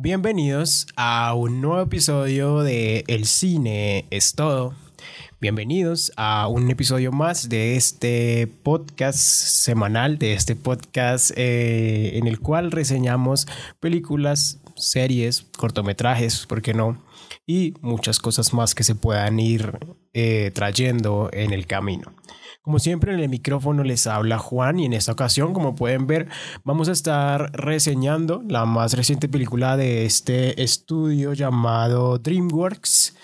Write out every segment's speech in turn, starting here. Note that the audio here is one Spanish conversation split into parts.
Bienvenidos a un nuevo episodio de El cine es todo. Bienvenidos a un episodio más de este podcast semanal, de este podcast eh, en el cual reseñamos películas, series, cortometrajes, ¿por qué no? Y muchas cosas más que se puedan ir eh, trayendo en el camino. Como siempre en el micrófono les habla Juan y en esta ocasión, como pueden ver, vamos a estar reseñando la más reciente película de este estudio llamado DreamWorks,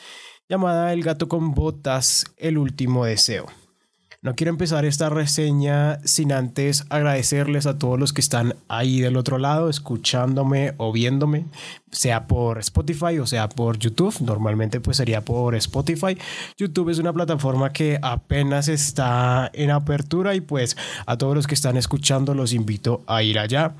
llamada El gato con botas, el último deseo. No quiero empezar esta reseña sin antes agradecerles a todos los que están ahí del otro lado, escuchándome o viéndome, sea por Spotify o sea por YouTube. Normalmente pues sería por Spotify. YouTube es una plataforma que apenas está en apertura y pues a todos los que están escuchando los invito a ir allá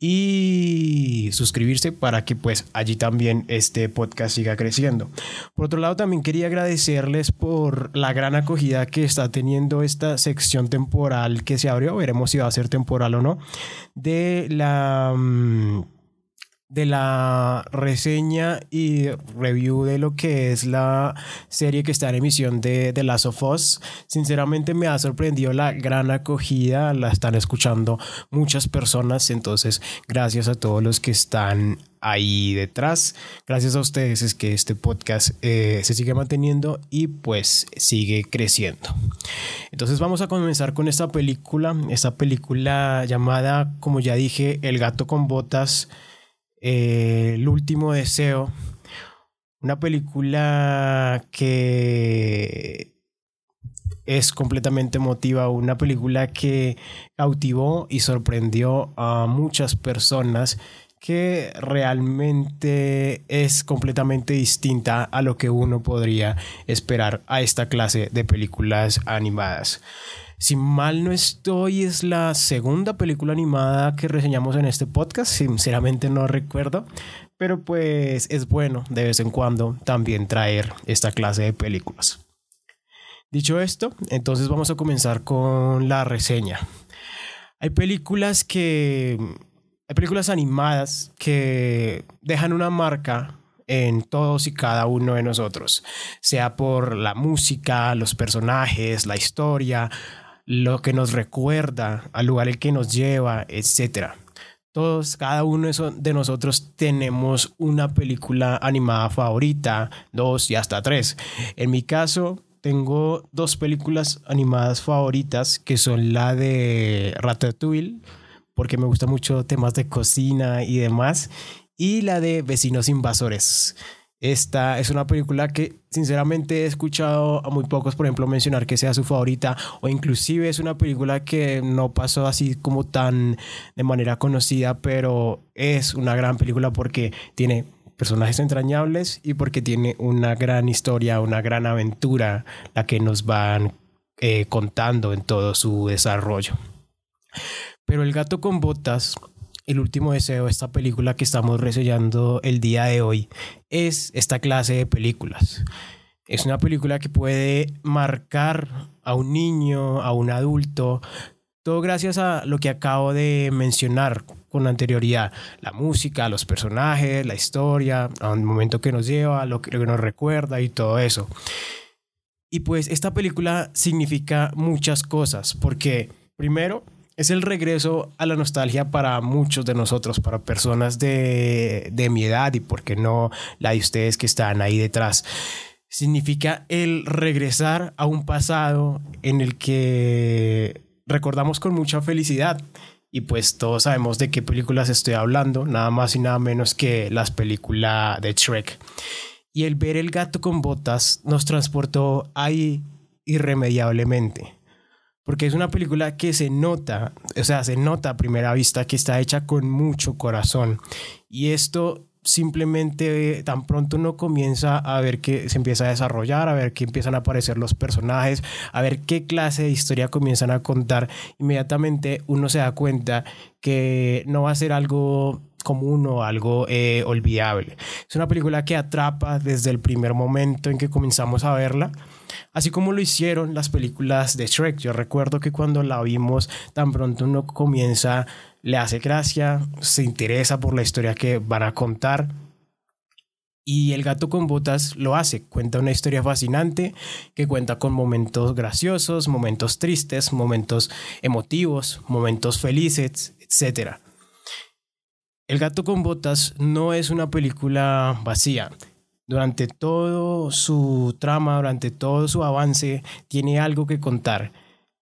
y suscribirse para que pues allí también este podcast siga creciendo. Por otro lado, también quería agradecerles por la gran acogida que está teniendo esta sección temporal que se abrió, veremos si va a ser temporal o no, de la... De la reseña y review de lo que es la serie que está en emisión de The Last of Us. Sinceramente me ha sorprendido la gran acogida, la están escuchando muchas personas, entonces gracias a todos los que están ahí detrás. Gracias a ustedes es que este podcast eh, se sigue manteniendo y pues sigue creciendo. Entonces vamos a comenzar con esta película, esta película llamada, como ya dije, El gato con botas eh, el último deseo, una película que es completamente emotiva, una película que cautivó y sorprendió a muchas personas que realmente es completamente distinta a lo que uno podría esperar a esta clase de películas animadas. Si mal no estoy, es la segunda película animada que reseñamos en este podcast. Sinceramente no recuerdo. Pero pues es bueno de vez en cuando también traer esta clase de películas. Dicho esto, entonces vamos a comenzar con la reseña. Hay películas que... Hay películas animadas que dejan una marca en todos y cada uno de nosotros, sea por la música, los personajes, la historia, lo que nos recuerda, al lugar el que nos lleva, etc. Todos, cada uno de nosotros tenemos una película animada favorita, dos y hasta tres. En mi caso, tengo dos películas animadas favoritas que son la de Ratatouille, porque me gusta mucho temas de cocina y demás, y la de Vecinos Invasores. Esta es una película que sinceramente he escuchado a muy pocos, por ejemplo, mencionar que sea su favorita o inclusive es una película que no pasó así como tan de manera conocida, pero es una gran película porque tiene personajes entrañables y porque tiene una gran historia, una gran aventura, la que nos van eh, contando en todo su desarrollo. Pero el gato con botas el último deseo, esta película que estamos reseñando el día de hoy, es esta clase de películas. Es una película que puede marcar a un niño, a un adulto, todo gracias a lo que acabo de mencionar con anterioridad. La música, los personajes, la historia, a un momento que nos lleva, lo que, nos recuerda y todo eso. Y pues esta película significa muchas cosas, porque primero es el regreso a la nostalgia para muchos de nosotros, para personas de, de mi edad y, por qué no, la de ustedes que están ahí detrás. Significa el regresar a un pasado en el que recordamos con mucha felicidad. Y pues todos sabemos de qué películas estoy hablando, nada más y nada menos que las películas de Shrek. Y el ver el gato con botas nos transportó ahí irremediablemente porque es una película que se nota, o sea, se nota a primera vista que está hecha con mucho corazón. Y esto simplemente tan pronto uno comienza a ver que se empieza a desarrollar, a ver que empiezan a aparecer los personajes, a ver qué clase de historia comienzan a contar, inmediatamente uno se da cuenta que no va a ser algo común o algo eh, olvidable. Es una película que atrapa desde el primer momento en que comenzamos a verla así como lo hicieron las películas de Shrek. Yo recuerdo que cuando la vimos, tan pronto uno comienza, le hace gracia, se interesa por la historia que van a contar. Y El gato con botas lo hace, cuenta una historia fascinante que cuenta con momentos graciosos, momentos tristes, momentos emotivos, momentos felices, etc. El gato con botas no es una película vacía, durante todo su trama, durante todo su avance, tiene algo que contar.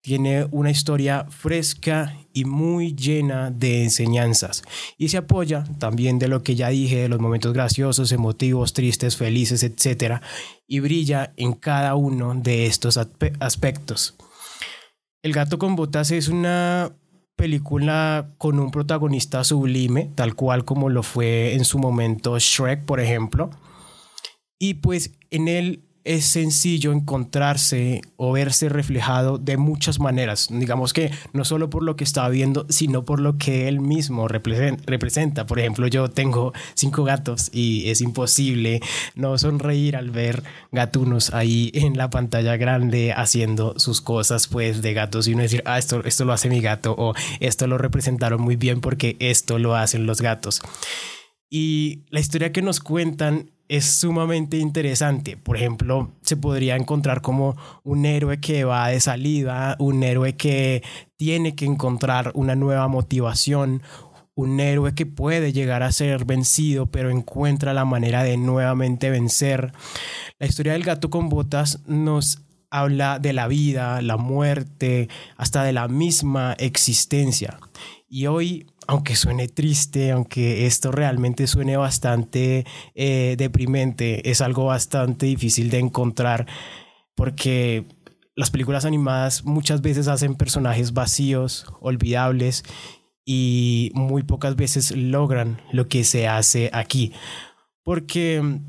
Tiene una historia fresca y muy llena de enseñanzas. Y se apoya también de lo que ya dije, de los momentos graciosos, emotivos, tristes, felices, etc. Y brilla en cada uno de estos aspectos. El gato con botas es una película con un protagonista sublime, tal cual como lo fue en su momento Shrek, por ejemplo y pues en él es sencillo encontrarse o verse reflejado de muchas maneras. Digamos que no solo por lo que estaba viendo, sino por lo que él mismo representa. Por ejemplo, yo tengo cinco gatos y es imposible no sonreír al ver gatunos ahí en la pantalla grande haciendo sus cosas pues de gatos y uno decir, ah, esto, esto lo hace mi gato o esto lo representaron muy bien porque esto lo hacen los gatos. Y la historia que nos cuentan es sumamente interesante. Por ejemplo, se podría encontrar como un héroe que va de salida, un héroe que tiene que encontrar una nueva motivación, un héroe que puede llegar a ser vencido, pero encuentra la manera de nuevamente vencer. La historia del gato con botas nos habla de la vida, la muerte, hasta de la misma existencia. Y hoy aunque suene triste, aunque esto realmente suene bastante eh, deprimente, es algo bastante difícil de encontrar porque las películas animadas muchas veces hacen personajes vacíos, olvidables y muy pocas veces logran lo que se hace aquí. Porque,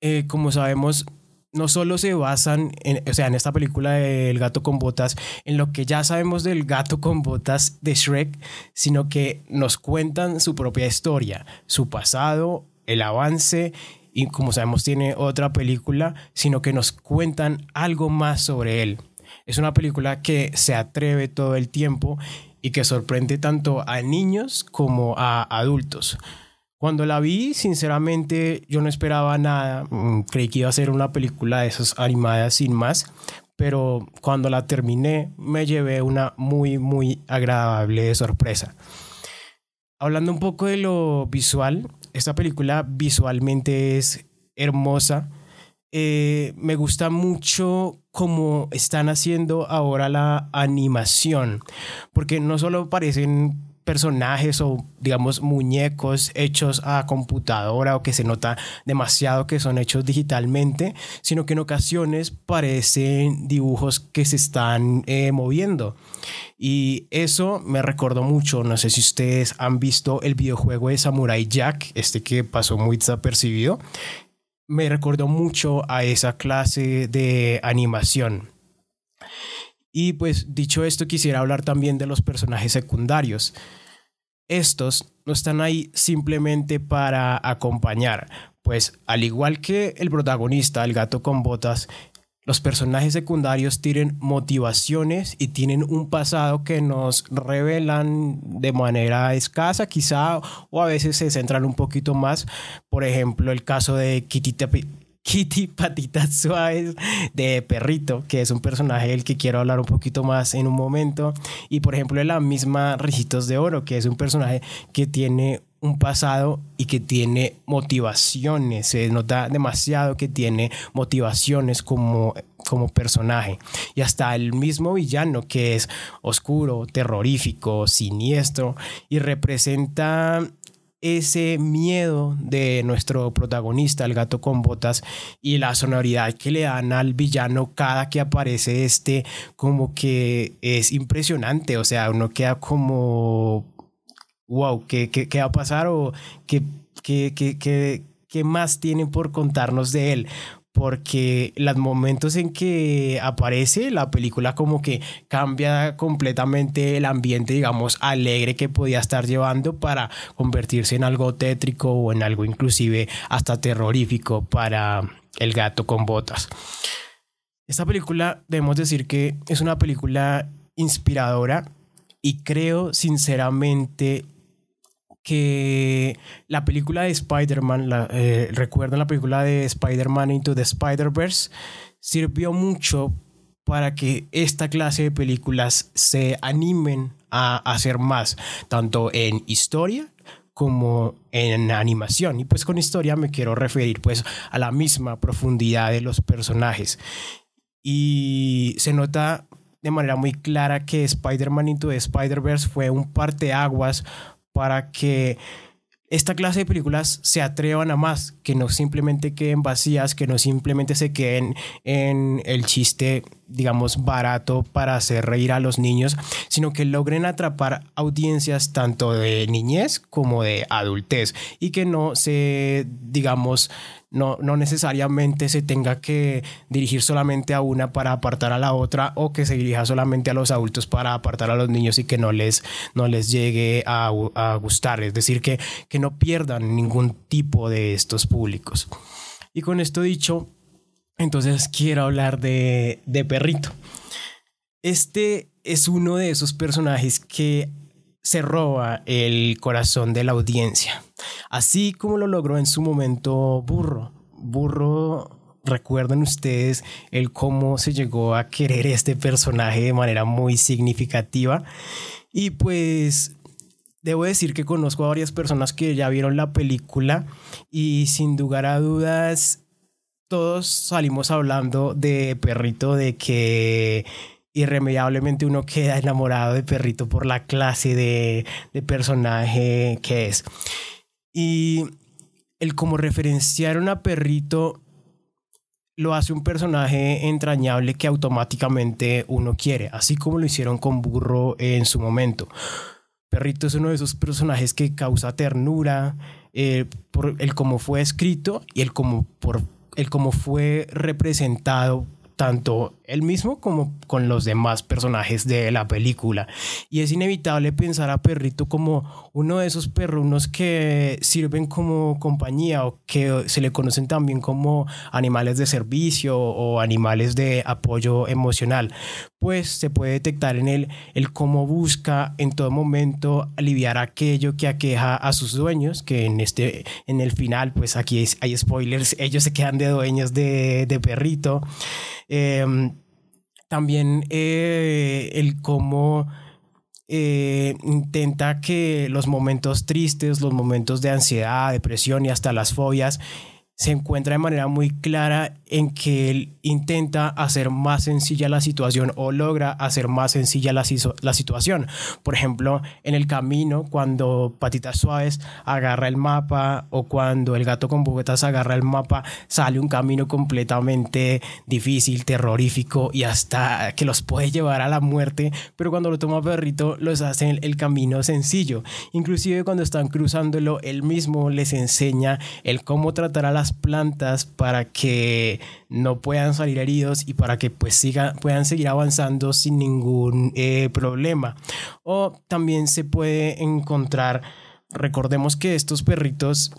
eh, como sabemos, no solo se basan, en, o sea, en esta película del gato con botas, en lo que ya sabemos del gato con botas de Shrek, sino que nos cuentan su propia historia, su pasado, el avance y como sabemos tiene otra película, sino que nos cuentan algo más sobre él. Es una película que se atreve todo el tiempo y que sorprende tanto a niños como a adultos. Cuando la vi, sinceramente, yo no esperaba nada. Mm, creí que iba a ser una película de esas animadas sin más. Pero cuando la terminé, me llevé una muy, muy agradable sorpresa. Hablando un poco de lo visual, esta película visualmente es hermosa. Eh, me gusta mucho cómo están haciendo ahora la animación, porque no solo parecen personajes o digamos muñecos hechos a computadora o que se nota demasiado que son hechos digitalmente, sino que en ocasiones parecen dibujos que se están eh, moviendo. Y eso me recordó mucho, no sé si ustedes han visto el videojuego de Samurai Jack, este que pasó muy desapercibido, me recordó mucho a esa clase de animación. Y pues dicho esto, quisiera hablar también de los personajes secundarios estos no están ahí simplemente para acompañar, pues al igual que el protagonista, el gato con botas, los personajes secundarios tienen motivaciones y tienen un pasado que nos revelan de manera escasa quizá o a veces se centran un poquito más. Por ejemplo, el caso de Kitty, Kitty Patitas Suaves de Perrito, que es un personaje del que quiero hablar un poquito más en un momento. Y por ejemplo, la misma Ricitos de Oro, que es un personaje que tiene un pasado y que tiene motivaciones. Se nota demasiado que tiene motivaciones como, como personaje. Y hasta el mismo villano que es oscuro, terrorífico, siniestro y representa ese miedo de nuestro protagonista, el gato con botas, y la sonoridad que le dan al villano cada que aparece este, como que es impresionante, o sea, uno queda como, wow, ¿qué, qué, qué va a pasar? O qué, qué, qué, qué más tienen por contarnos de él? Porque los momentos en que aparece la película como que cambia completamente el ambiente, digamos, alegre que podía estar llevando para convertirse en algo tétrico o en algo inclusive hasta terrorífico para el gato con botas. Esta película debemos decir que es una película inspiradora y creo sinceramente que la película de Spider-Man, eh, recuerdo la película de Spider-Man Into the Spider-Verse, sirvió mucho para que esta clase de películas se animen a hacer más, tanto en historia como en animación. Y pues con historia me quiero referir pues a la misma profundidad de los personajes. Y se nota de manera muy clara que Spider-Man Into the Spider-Verse fue un parteaguas para que esta clase de películas se atrevan a más, que no simplemente queden vacías, que no simplemente se queden en el chiste, digamos, barato para hacer reír a los niños, sino que logren atrapar audiencias tanto de niñez como de adultez y que no se, digamos, no, no necesariamente se tenga que dirigir solamente a una para apartar a la otra o que se dirija solamente a los adultos para apartar a los niños y que no les, no les llegue a, gustar. Es decir, que, que no pierdan ningún tipo de estos públicos. Y con esto dicho, entonces quiero hablar de, de Perrito. Este es uno de esos personajes que se roba el corazón de la audiencia, así como lo logró en su momento Burro. Burro, recuerden ustedes el cómo se llegó a querer este personaje de manera muy significativa y pues debo decir que conozco a varias personas que ya vieron la película y sin lugar a dudas todos salimos hablando de Perrito de que irremediablemente uno queda enamorado de Perrito por la clase de, personaje que es. Y el como referenciaron a Perrito lo hace un personaje entrañable que automáticamente uno quiere, así como lo hicieron con Burro en su momento. Perrito es uno de esos personajes que causa ternura eh, por el cómo fue escrito y el cómo, por, el cómo fue representado tanto él mismo como con los demás personajes de la película. Y es inevitable pensar a Perrito como uno de esos perrunos que sirven como compañía o que se le conocen también como animales de servicio o animales de apoyo emocional. Pues se puede detectar en él el cómo busca en todo momento aliviar aquello que aqueja a sus dueños, que en este en el final pues aquí hay spoilers, ellos se quedan de dueños de, de Perrito. Em, también eh, el cómo eh, intenta que los momentos tristes, los momentos de ansiedad, depresión y hasta las fobias se encuentra de manera muy clara en que él intenta hacer más sencilla la situación o logra hacer más sencilla la, la, situación. Por ejemplo, en el camino, cuando Patitas Suaves agarra el mapa o cuando el gato con buguetas agarra el mapa, sale un camino completamente difícil, terrorífico y hasta que los puede llevar a la muerte, pero cuando lo toma Perrito, los hace el, el camino sencillo. Inclusive cuando están cruzándolo, él mismo les enseña el cómo tratar a plantas para que no puedan salir heridos y para que pues puedan seguir avanzando sin ningún eh, problema. O también se puede encontrar recordemos que estos perritos,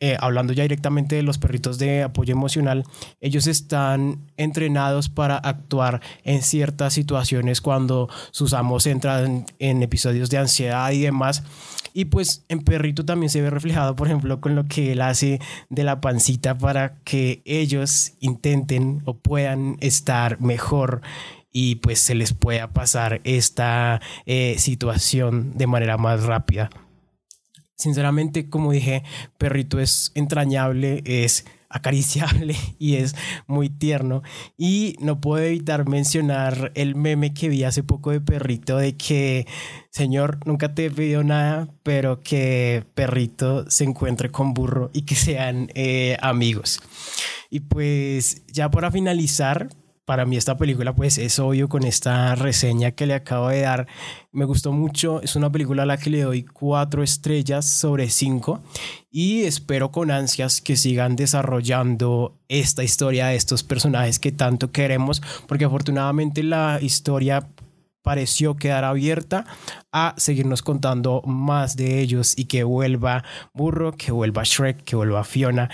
eh, hablando ya directamente de los perritos de apoyo emocional, ellos están entrenados para actuar en ciertas situaciones cuando sus amos entran en episodios de ansiedad y demás. Y pues en Perrito también se ve reflejado, por ejemplo, con lo que él hace de la pancita para que ellos intenten o puedan estar mejor y pues se les pueda pasar esta eh, situación de manera más rápida. Sinceramente, como dije, Perrito es entrañable, es acariciable y es muy tierno. Y no puedo evitar mencionar el meme que vi hace poco de perrito de que, señor, nunca te he nada, pero que perrito se encuentre con burro y que sean eh, amigos. Y pues ya para finalizar, para mí esta película pues es obvio con esta reseña que le acabo de dar. Me gustó mucho, es una película a la que le doy cuatro estrellas sobre cinco y espero con ansias que sigan desarrollando esta historia de estos personajes que tanto queremos porque afortunadamente la historia pareció quedar abierta a seguirnos contando más de ellos y que vuelva Burro, que vuelva Shrek, que vuelva Fiona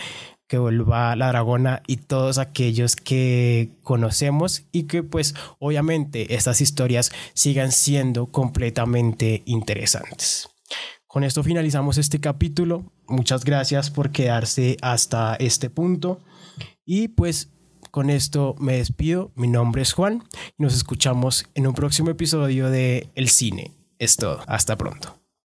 que vuelva la dragona y todos aquellos que conocemos y que pues obviamente estas historias sigan siendo completamente interesantes. Con esto finalizamos este capítulo. Muchas gracias por quedarse hasta este punto y pues con esto me despido. Mi nombre es Juan y nos escuchamos en un próximo episodio de El Cine. Es todo. Hasta pronto.